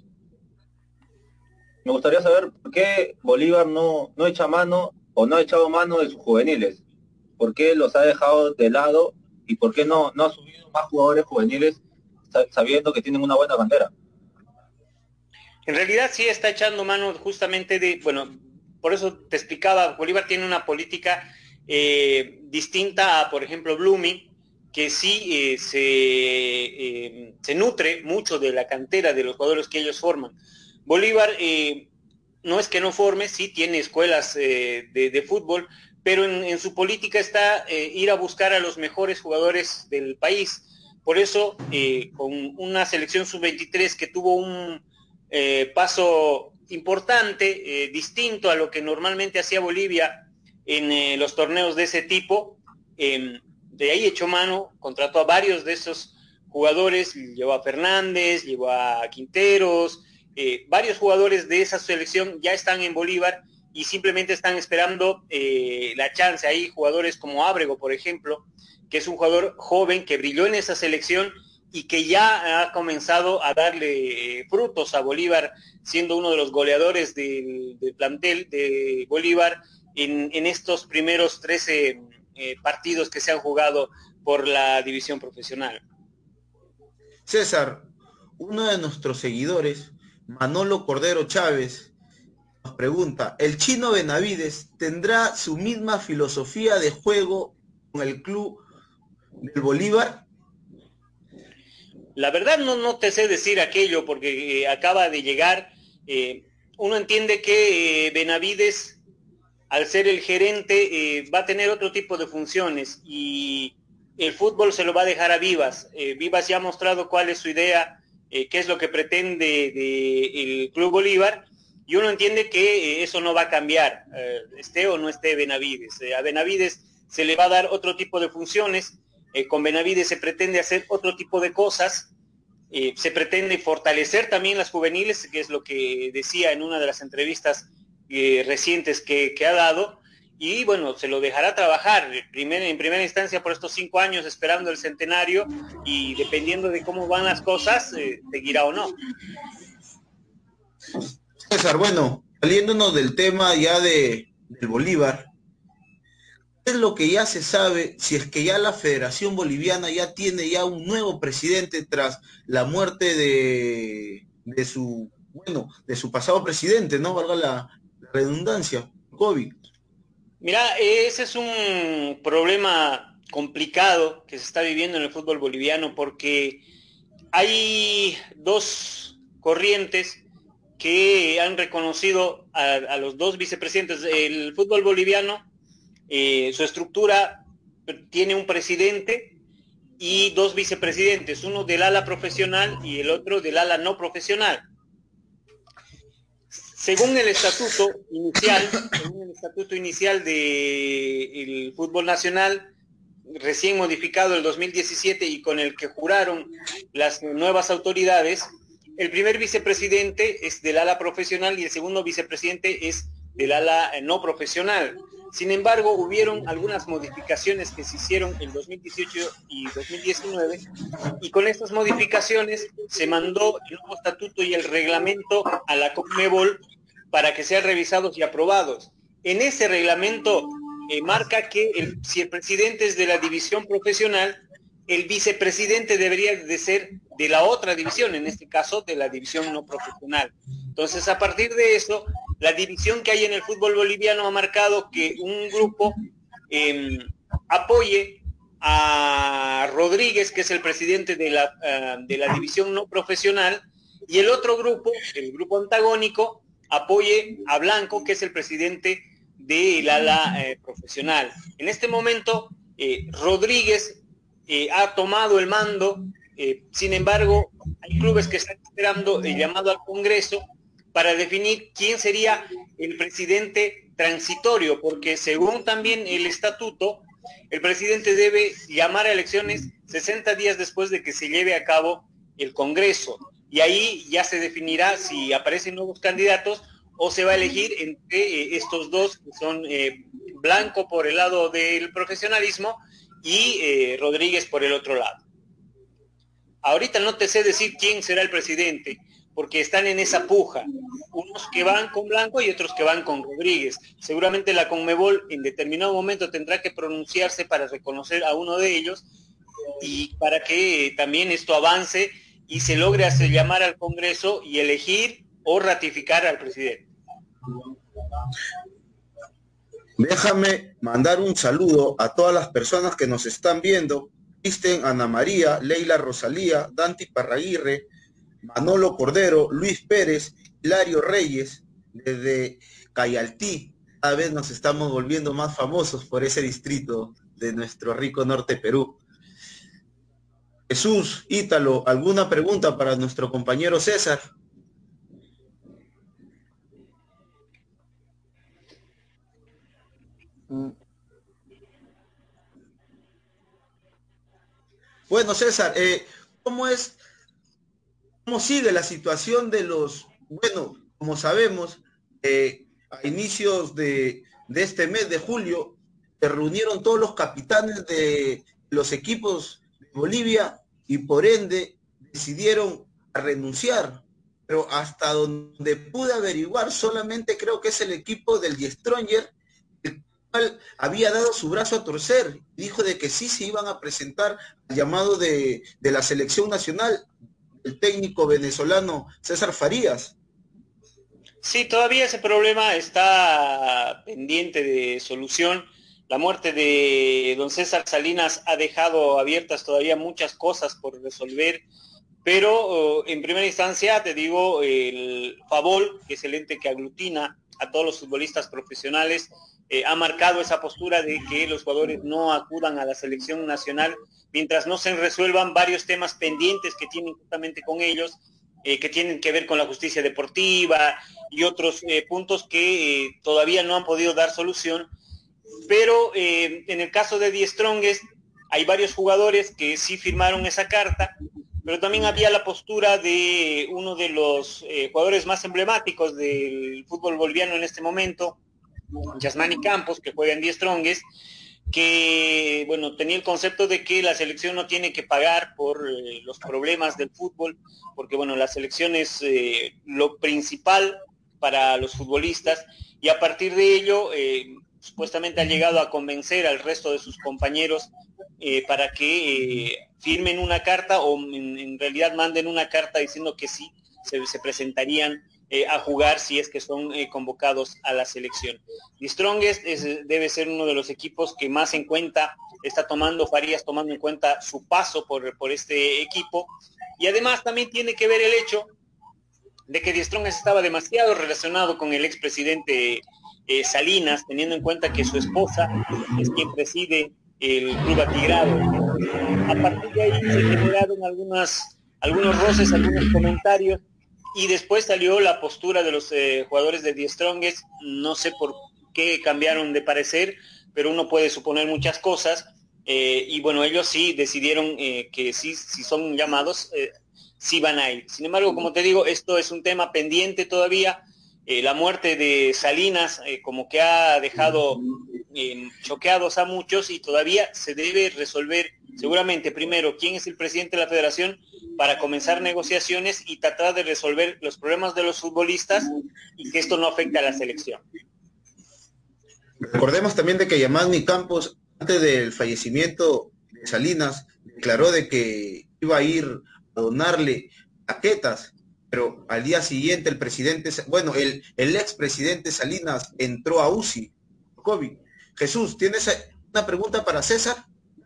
me gustaría saber por qué Bolívar no, no echa mano o no ha echado mano de sus juveniles. ¿Por qué los ha dejado de lado y por qué no, no ha subido más jugadores juveniles sabiendo que tienen una buena bandera? En realidad sí está echando mano justamente de, bueno, por eso te explicaba, Bolívar tiene una política eh, distinta a, por ejemplo, Blooming, que sí eh, se, eh, se nutre mucho de la cantera de los jugadores que ellos forman. Bolívar no es que no forme, sí tiene escuelas de, fútbol, pero en, su política está eh, ir a buscar a los mejores jugadores del país. Por eso, con una selección sub-23 que tuvo un paso importante, distinto a lo que normalmente hacía Bolivia en los torneos de ese tipo, em, de ahí echó mano, contrató a varios de esos jugadores, llevó a Fernández, llevó a Quinteros, eh, varios jugadores de esa selección ya están en Bolívar y simplemente están esperando eh, la chance. Hay jugadores como Ábrego, por ejemplo, que es un jugador joven que brilló en esa selección y que ya ha comenzado a darle eh, frutos a Bolívar, siendo uno de los goleadores del, plantel de Bolívar en, en estos primeros 13 partidos que se han jugado por la división profesional. César, uno de nuestros seguidores Manolo Cordero Chávez pregunta, ¿el chino Benavides tendrá su misma filosofía de juego con el club del Bolívar? La verdad no, te sé decir aquello porque eh, acaba de llegar. Eh, uno entiende que eh, Benavides, al ser el gerente, va a tener otro tipo de funciones y el fútbol se lo va a dejar a Vivas. Vivas ya ha mostrado cuál es su idea qué es lo que pretende el Club Bolívar, y uno entiende que eh, eso no va a cambiar, eh, esté o no esté Benavides. a Benavides se le va a dar otro tipo de funciones, con Benavides se pretende hacer otro tipo de cosas, se pretende fortalecer también las juveniles, que es lo que decía en una de las entrevistas recientes que, ha dado, y bueno, se lo dejará trabajar en primera instancia por estos cinco años esperando el centenario y dependiendo de cómo van las cosas, eh, seguirá o no. César, bueno, saliéndonos del tema ya de, del Bolívar, ¿qué es lo que ya se sabe si es que ya la Federación Boliviana ya tiene ya un nuevo presidente tras la muerte de, de su, bueno, de su pasado presidente, ¿no? Valga la, la redundancia, COVID. Mira, ese es un problema complicado que se está viviendo en el fútbol boliviano porque hay dos corrientes que han reconocido a, los dos vicepresidentes. El fútbol boliviano, eh, su estructura tiene un presidente y dos vicepresidentes, uno del ala profesional y el otro del ala no profesional. Según el estatuto inicial, según el estatuto inicial del fútbol nacional, recién modificado el 2017 y con el que juraron las nuevas autoridades, el primer vicepresidente es del ala profesional y el segundo vicepresidente es del ala no profesional. Sin embargo, hubieron algunas modificaciones que se hicieron en 2018 y 2019 y con estas modificaciones se mandó el nuevo estatuto y el reglamento a la CONMEBOL para que sean revisados y aprobados. En ese reglamento eh, marca que si el presidente es de la división profesional, el vicepresidente debería de ser de la otra división, en este caso de la división no profesional. Entonces, a partir de eso, la división que hay en el fútbol boliviano ha marcado que un grupo em, apoye a Rodríguez, que es el presidente de la, ah, de la división no profesional, y el otro grupo, el grupo antagónico, apoye a Blanco, que es el presidente del ala eh, profesional. En este momento, eh, Rodríguez eh, ha tomado el mando, sin embargo, hay clubes que están esperando el llamado al Congreso para definir quién sería el presidente transitorio, porque según también el estatuto, el presidente debe llamar a elecciones 60 días después de que se lleve a cabo el Congreso. Y ahí ya se definirá si aparecen nuevos candidatos o se va a elegir entre eh, estos dos, que son eh, Blanco por el lado del profesionalismo y eh, Rodríguez por el otro lado. Ahorita no te sé decir quién será el presidente, porque están en esa puja. Unos que van con Blanco y otros que van con Rodríguez. Seguramente la Conmebol en determinado momento tendrá que pronunciarse para reconocer a uno de ellos y para que también esto avance y se logre hacer llamar al Congreso y elegir o ratificar al presidente. Déjame mandar un saludo a todas las personas que nos están viendo. Kristen Ana María, Leila Rosalía, Dante Parraguirre, Manolo Cordero, Luis Pérez, Hilario Reyes, desde Cayaltí. Cada vez nos estamos volviendo más famosos por ese distrito de nuestro rico norte Perú. Jesús, Ítalo, ¿alguna pregunta para nuestro compañero César? Bueno, César, eh, ¿cómo es, cómo sigue la situación de los, bueno, como sabemos, eh, a inicios de, este mes de julio, se reunieron todos los capitanes de los equipos de Bolivia y por ende decidieron renunciar. Pero hasta donde pude averiguar, solamente creo que es el equipo del Stronger había dado su brazo a torcer, dijo de que sí se iban a presentar al llamado de, la selección nacional, el técnico venezolano César Farías. Sí, todavía ese problema está pendiente de solución. La muerte de don César Salinas ha dejado abiertas todavía muchas cosas por resolver, pero oh, en primera instancia te digo, el FABOL, que es el ente que aglutina a todos los futbolistas profesionales, eh, ha marcado esa postura de que los jugadores no acudan a la selección nacional mientras no se resuelvan varios temas pendientes que tienen justamente con ellos, eh, que tienen que ver con la justicia deportiva y otros eh, puntos que todavía no han podido dar solución. Pero en el caso de Die Strongest hay varios jugadores que sí firmaron esa carta, pero también había la postura de uno de los jugadores más emblemáticos del fútbol boliviano en este momento, Yasmani Campos, que juega en Die Strongest, que bueno, tenía el concepto de que la selección no tiene que pagar por eh, los problemas del fútbol, porque bueno, la selección es eh, lo principal para los futbolistas y a partir de ello eh, supuestamente ha llegado a convencer al resto de sus compañeros para que firmen una carta o en, realidad manden una carta diciendo que sí, se presentarían eh, a jugar si es que son eh, convocados a la selección. Y Strongest debe ser uno de los equipos que más en cuenta está tomando Farías, tomando en cuenta su paso por, por este equipo Y además también tiene que ver el hecho de que Strongest estaba demasiado relacionado con el expresidente eh, Salinas, teniendo en cuenta que su esposa es quien preside el club atigrado. A partir de ahí se generaron algunas, algunos roces, algunos comentarios, y después salió la postura de los eh, jugadores de Die Strongest, no sé por qué cambiaron de parecer, pero uno puede suponer muchas cosas, eh, y bueno, ellos sí decidieron que sí, si son llamados, sí van a ir. Sin embargo, como te digo, esto es un tema pendiente todavía. Eh, la muerte de Salinas eh, como que ha dejado eh, choqueados a muchos y todavía se debe resolver seguramente primero quién es el presidente de la federación para comenzar negociaciones y tratar de resolver los problemas de los futbolistas y que esto no afecte a la selección. Recordemos también de que Yamani Campos, antes del fallecimiento de Salinas, declaró de que iba a ir donarle paquetas, pero al día siguiente el presidente, bueno, el, el expresidente Salinas entró a UCI, COVID. Jesús, ¿tienes una pregunta para César?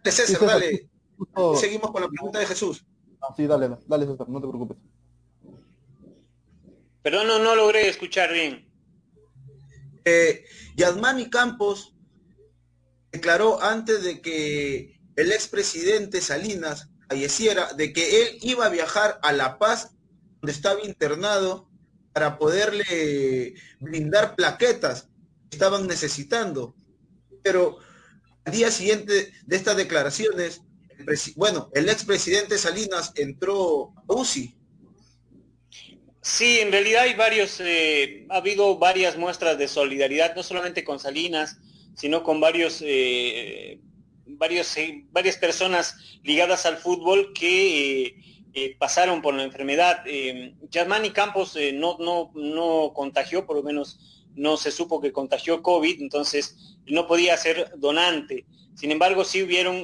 César, dale. Seguimos con la pregunta de Jesús. Ah, sí, dale, dale César, no te preocupes. Perdón, no, no logré escuchar bien. Eh, Yasmani Campos declaró antes de que el expresidente Salinas falleciera, de que él iba a viajar a La Paz, donde estaba internado, para poderle brindar plaquetas que estaban necesitando. Pero al día siguiente de estas declaraciones, bueno, el expresidente Salinas entró a UCI. Sí, en realidad hay varios, eh, ha habido varias muestras de solidaridad, no solamente con Salinas, sino con varios eh, varios, eh, varias personas ligadas al fútbol que eh, eh, pasaron por la enfermedad. Germani Campos no, no, no contagió, por lo menos no se supo que contagió COVID, entonces no podía ser donante. Sin embargo, sí hubieron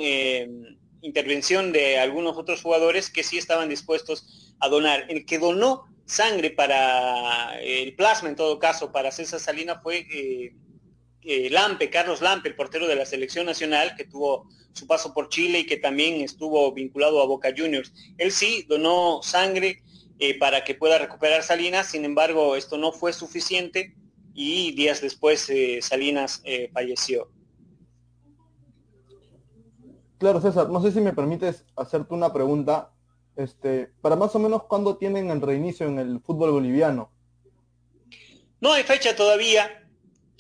intervención de algunos otros jugadores que sí estaban dispuestos a donar. El que donó sangre para el plasma, en todo caso, para César Salina fue eh, Lampe, Carlos Lampe, el portero de la selección nacional, que tuvo su paso por Chile y que también estuvo vinculado a Boca Juniors. Él sí donó sangre eh, para que pueda recuperar Salinas, sin embargo, esto no fue suficiente y días después eh, Salinas falleció. Claro, César, no sé si me permites hacerte una pregunta. Este, para más o menos cuándo tienen el reinicio en el fútbol boliviano. No hay fecha todavía,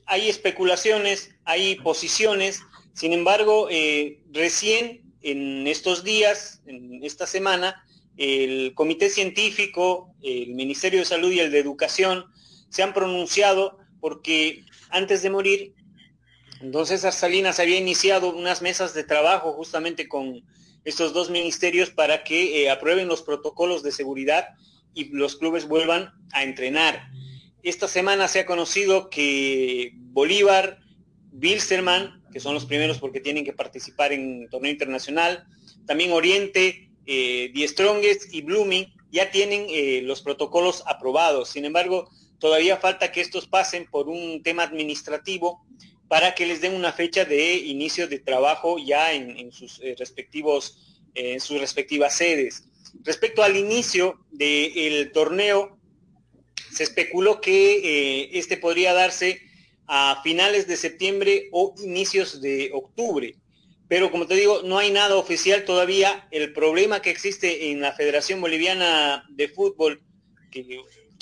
hay especulaciones, hay posiciones, sin embargo, eh, recién en estos días, en esta semana, el Comité Científico, el Ministerio de Salud y el de Educación se han pronunciado porque antes de morir, entonces Salinas había iniciado unas mesas de trabajo justamente con estos dos ministerios para que eh, aprueben los protocolos de seguridad y los clubes vuelvan a entrenar. Esta semana se ha conocido que Bolívar, Bilsterman, que son los primeros porque tienen que participar en torneo internacional, también Oriente, eh, Die Strongest y Blooming ya tienen eh, los protocolos aprobados. Sin embargo, todavía falta que estos pasen por un tema administrativo para que les den una fecha de inicio de trabajo ya en, sus eh, respectivos, en sus respectivas sedes. Respecto al inicio del torneo, se especuló que eh, este podría darse a finales de septiembre o inicios de octubre. Pero como te digo, no hay nada oficial todavía. El problema que existe en la Federación Boliviana de Fútbol,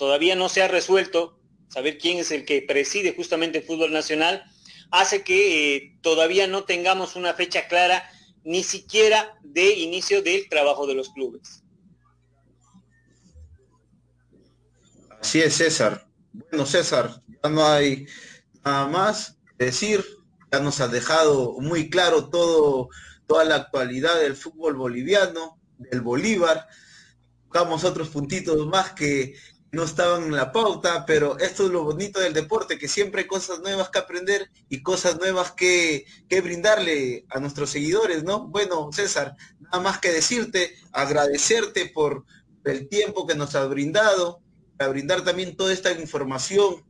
todavía no se ha resuelto, saber quién es el que preside justamente el fútbol nacional, hace que eh, todavía no tengamos una fecha clara ni siquiera de inicio del trabajo de los clubes. Así es, César. Bueno, César, ya no hay nada más decir. Ya nos ha dejado muy claro todo, toda la actualidad del fútbol boliviano, del Bolívar. Tocamos otros puntitos más que no estaban en la pauta, pero esto es lo bonito del deporte, que siempre hay cosas nuevas que aprender y cosas nuevas que, que brindarle a nuestros seguidores, ¿no? Bueno, César, nada más que decirte, agradecerte por el tiempo que nos has brindado, brindar también toda esta información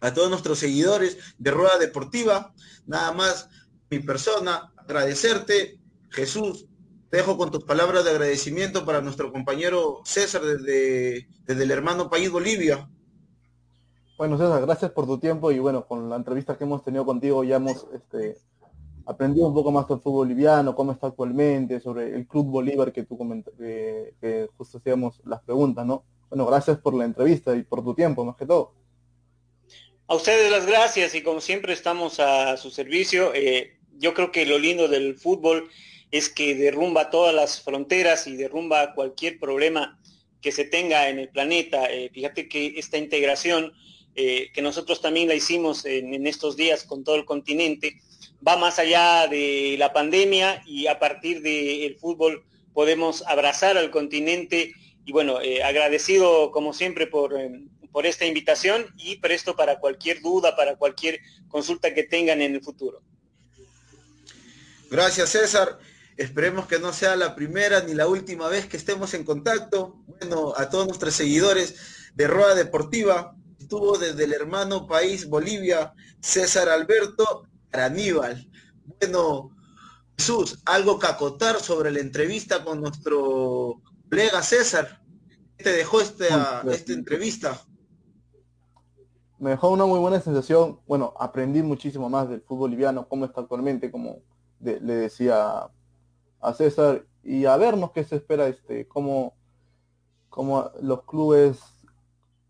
a todos nuestros seguidores de Rueda Deportiva. Nada más mi persona, agradecerte, Jesús, Te dejo con tus palabras de agradecimiento para nuestro compañero César desde, desde el hermano país Bolivia. Bueno, César, gracias por tu tiempo y bueno, con la entrevista que hemos tenido contigo ya hemos este, aprendido un poco más del fútbol boliviano, cómo está actualmente, sobre el Club Bolívar que tú comentas, que, justo hacíamos las preguntas, ¿no? Bueno, gracias por la entrevista y por tu tiempo, más que todo. A ustedes las gracias y como siempre estamos a su servicio. Eh, yo creo que lo lindo del fútbol es que derrumba todas las fronteras y derrumba cualquier problema que se tenga en el planeta. Eh, fíjate que esta integración eh, que nosotros también la hicimos en, estos días con todo el continente, va más allá de la pandemia y a partir del fútbol podemos abrazar al continente y bueno, eh, agradecido como siempre por, por esta invitación y presto para cualquier duda, para cualquier consulta que tengan en el futuro. Gracias César. Esperemos que no sea la primera ni la última vez que estemos en contacto. Bueno, a todos nuestros seguidores de Rueda Deportiva, estuvo desde el hermano país Bolivia, César Alberto Aníbal. Bueno, Jesús, algo que acotar sobre la entrevista con nuestro colega César. ¿Qué te dejó esta, esta entrevista? Me dejó una muy buena sensación. Bueno, aprendí muchísimo más del fútbol boliviano, cómo está actualmente, como le decía a César y a vernos qué se espera, este, cómo, cómo los clubes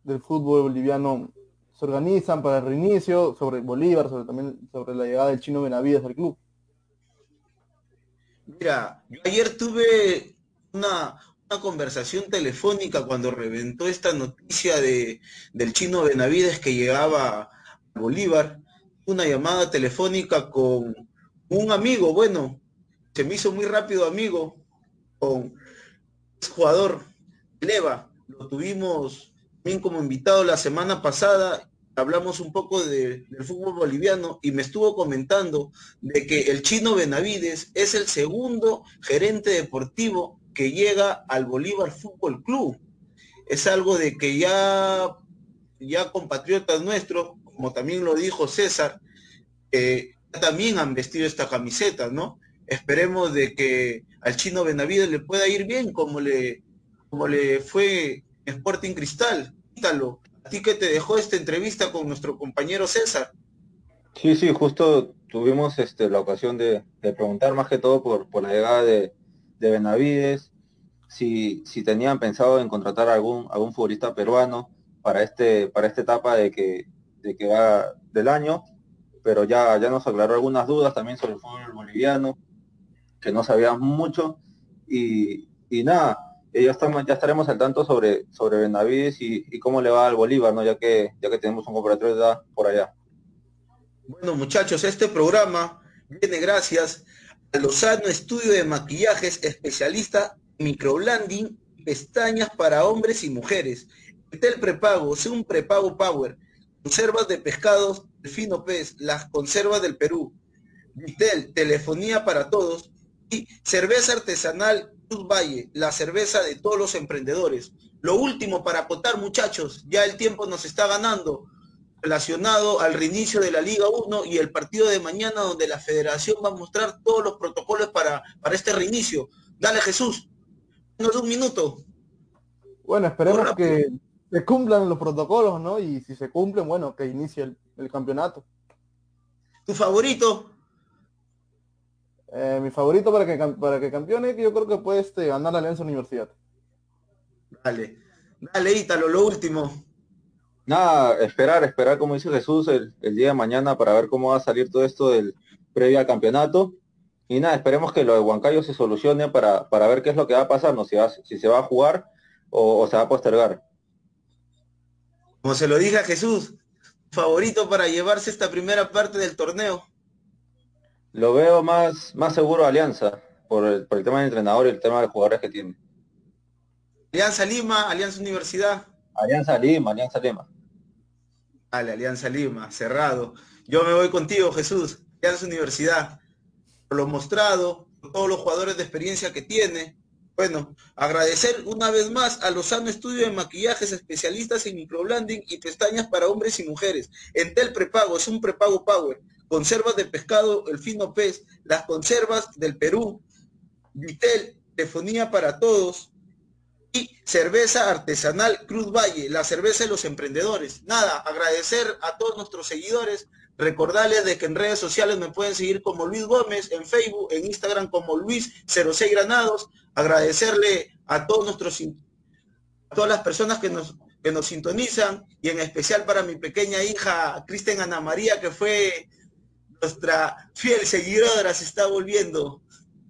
del fútbol boliviano se organizan para el reinicio, sobre Bolívar, sobre también sobre la llegada del chino Benavides al club. Mira, yo ayer tuve una, una conversación telefónica cuando reventó esta noticia de, del chino Benavides que llegaba a Bolívar, una llamada telefónica con un amigo, bueno, se me hizo muy rápido amigo con el jugador Leva. Lo tuvimos bien como invitado la semana pasada. Hablamos un poco del fútbol boliviano y me estuvo comentando de que el chino Benavides es el segundo gerente deportivo que llega al Bolívar Fútbol Club. Es algo de que ya, ya compatriotas nuestros, como también lo dijo César, eh, también han vestido esta camiseta, ¿no? Esperemos de que al chino Benavides le pueda ir bien como le, como le fue Sporting Cristal. Quítalo. ¿A ti que te dejó esta entrevista con nuestro compañero César? Sí, sí, justo tuvimos este, la ocasión de, preguntar más que todo por, la llegada de, Benavides, si, si tenían pensado en contratar algún, algún futbolista peruano para este, para esta etapa de que, de que va del año, pero ya, ya nos aclaró algunas dudas también sobre el fútbol boliviano, que no sabíamos mucho y, nada, ya, estamos, ya estaremos al tanto sobre, sobre Benavides y, cómo le va al Bolívar, ¿no? ya, que, ya que tenemos un compatriota por allá. Bueno muchachos, este programa viene gracias a Lozano Estudio de Maquillajes, especialista en microblending, pestañas para hombres y mujeres. el prepago, sea un prepago power, conservas de pescados, fino pez, las conservas del Perú, Vitel, telefonía para todos, cerveza artesanal Cruz Valle, la cerveza de todos los emprendedores. Lo último para acotar, muchachos, ya el tiempo nos está ganando relacionado al reinicio de la Liga 1 y el partido de mañana donde la federación va a mostrar todos los protocolos para, para este reinicio. Dale Jesús, unos un minuto. Bueno, esperemos que se cumplan los protocolos, ¿no? Y si se cumplen, bueno, que inicie el, el campeonato. ¿Tu favorito? Eh, mi favorito para que, para que campeone, yo creo que puede este, ganar la Alianza Universidad. Dale, dale Ítalo, lo último. Nada, esperar, esperar, como dice Jesús, el, día de mañana para ver cómo va a salir todo esto del previo al campeonato. Y nada, esperemos que lo de Huancayo se solucione para, para ver qué es lo que va a pasar, ¿no? si, si se va a jugar o, se va a postergar. Como se lo dije a Jesús, favorito para llevarse esta primera parte del torneo. Lo veo más, más seguro Alianza, por el, por el tema del entrenador y el tema de jugadores que tiene. Alianza Lima, Alianza Universidad. Alianza Lima, Alianza Lima. Vale, Alianza Lima, cerrado. Yo me voy contigo, Jesús. Alianza Universidad. Por lo mostrado, por todos los jugadores de experiencia que tiene. Bueno, agradecer una vez más a Lozano Estudio de Maquillajes, especialistas en microblending y pestañas para hombres y mujeres. Entel Prepago, es un prepago power conservas de pescado, el fino pez, las conservas del Perú, Vitel, telefonía para todos y cerveza artesanal Cruz Valle, la cerveza de los emprendedores. Nada, agradecer a todos nuestros seguidores, recordarles de que en redes sociales me pueden seguir como Luis Gómez, en Facebook, en Instagram como Luis06 Granados, agradecerle a todos nuestros a todas las personas que nos que nos sintonizan y en especial para mi pequeña hija Cristian Ana María que fue nuestra fiel seguidora se está volviendo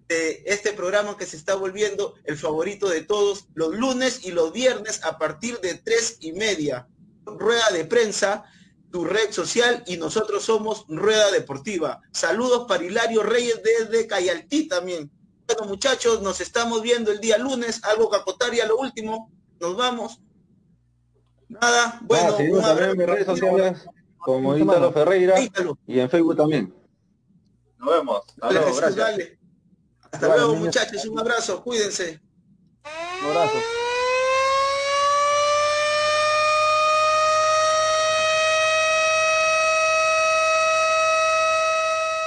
de este programa que se está volviendo el favorito de todos los lunes y los viernes a partir de tres y media. Rueda de prensa, tu red social y nosotros somos Rueda Deportiva. Saludos para Hilario Reyes desde Cayaltí también. Bueno muchachos, nos estamos viendo el día lunes, algo capotaria lo último, nos vamos. Nada, bueno. redes sociales como Ítalo Ferreira y en Facebook también. Nos vemos. Hasta luego, gracias. Hasta luego, muchachos. Un abrazo. Cuídense. Un abrazo.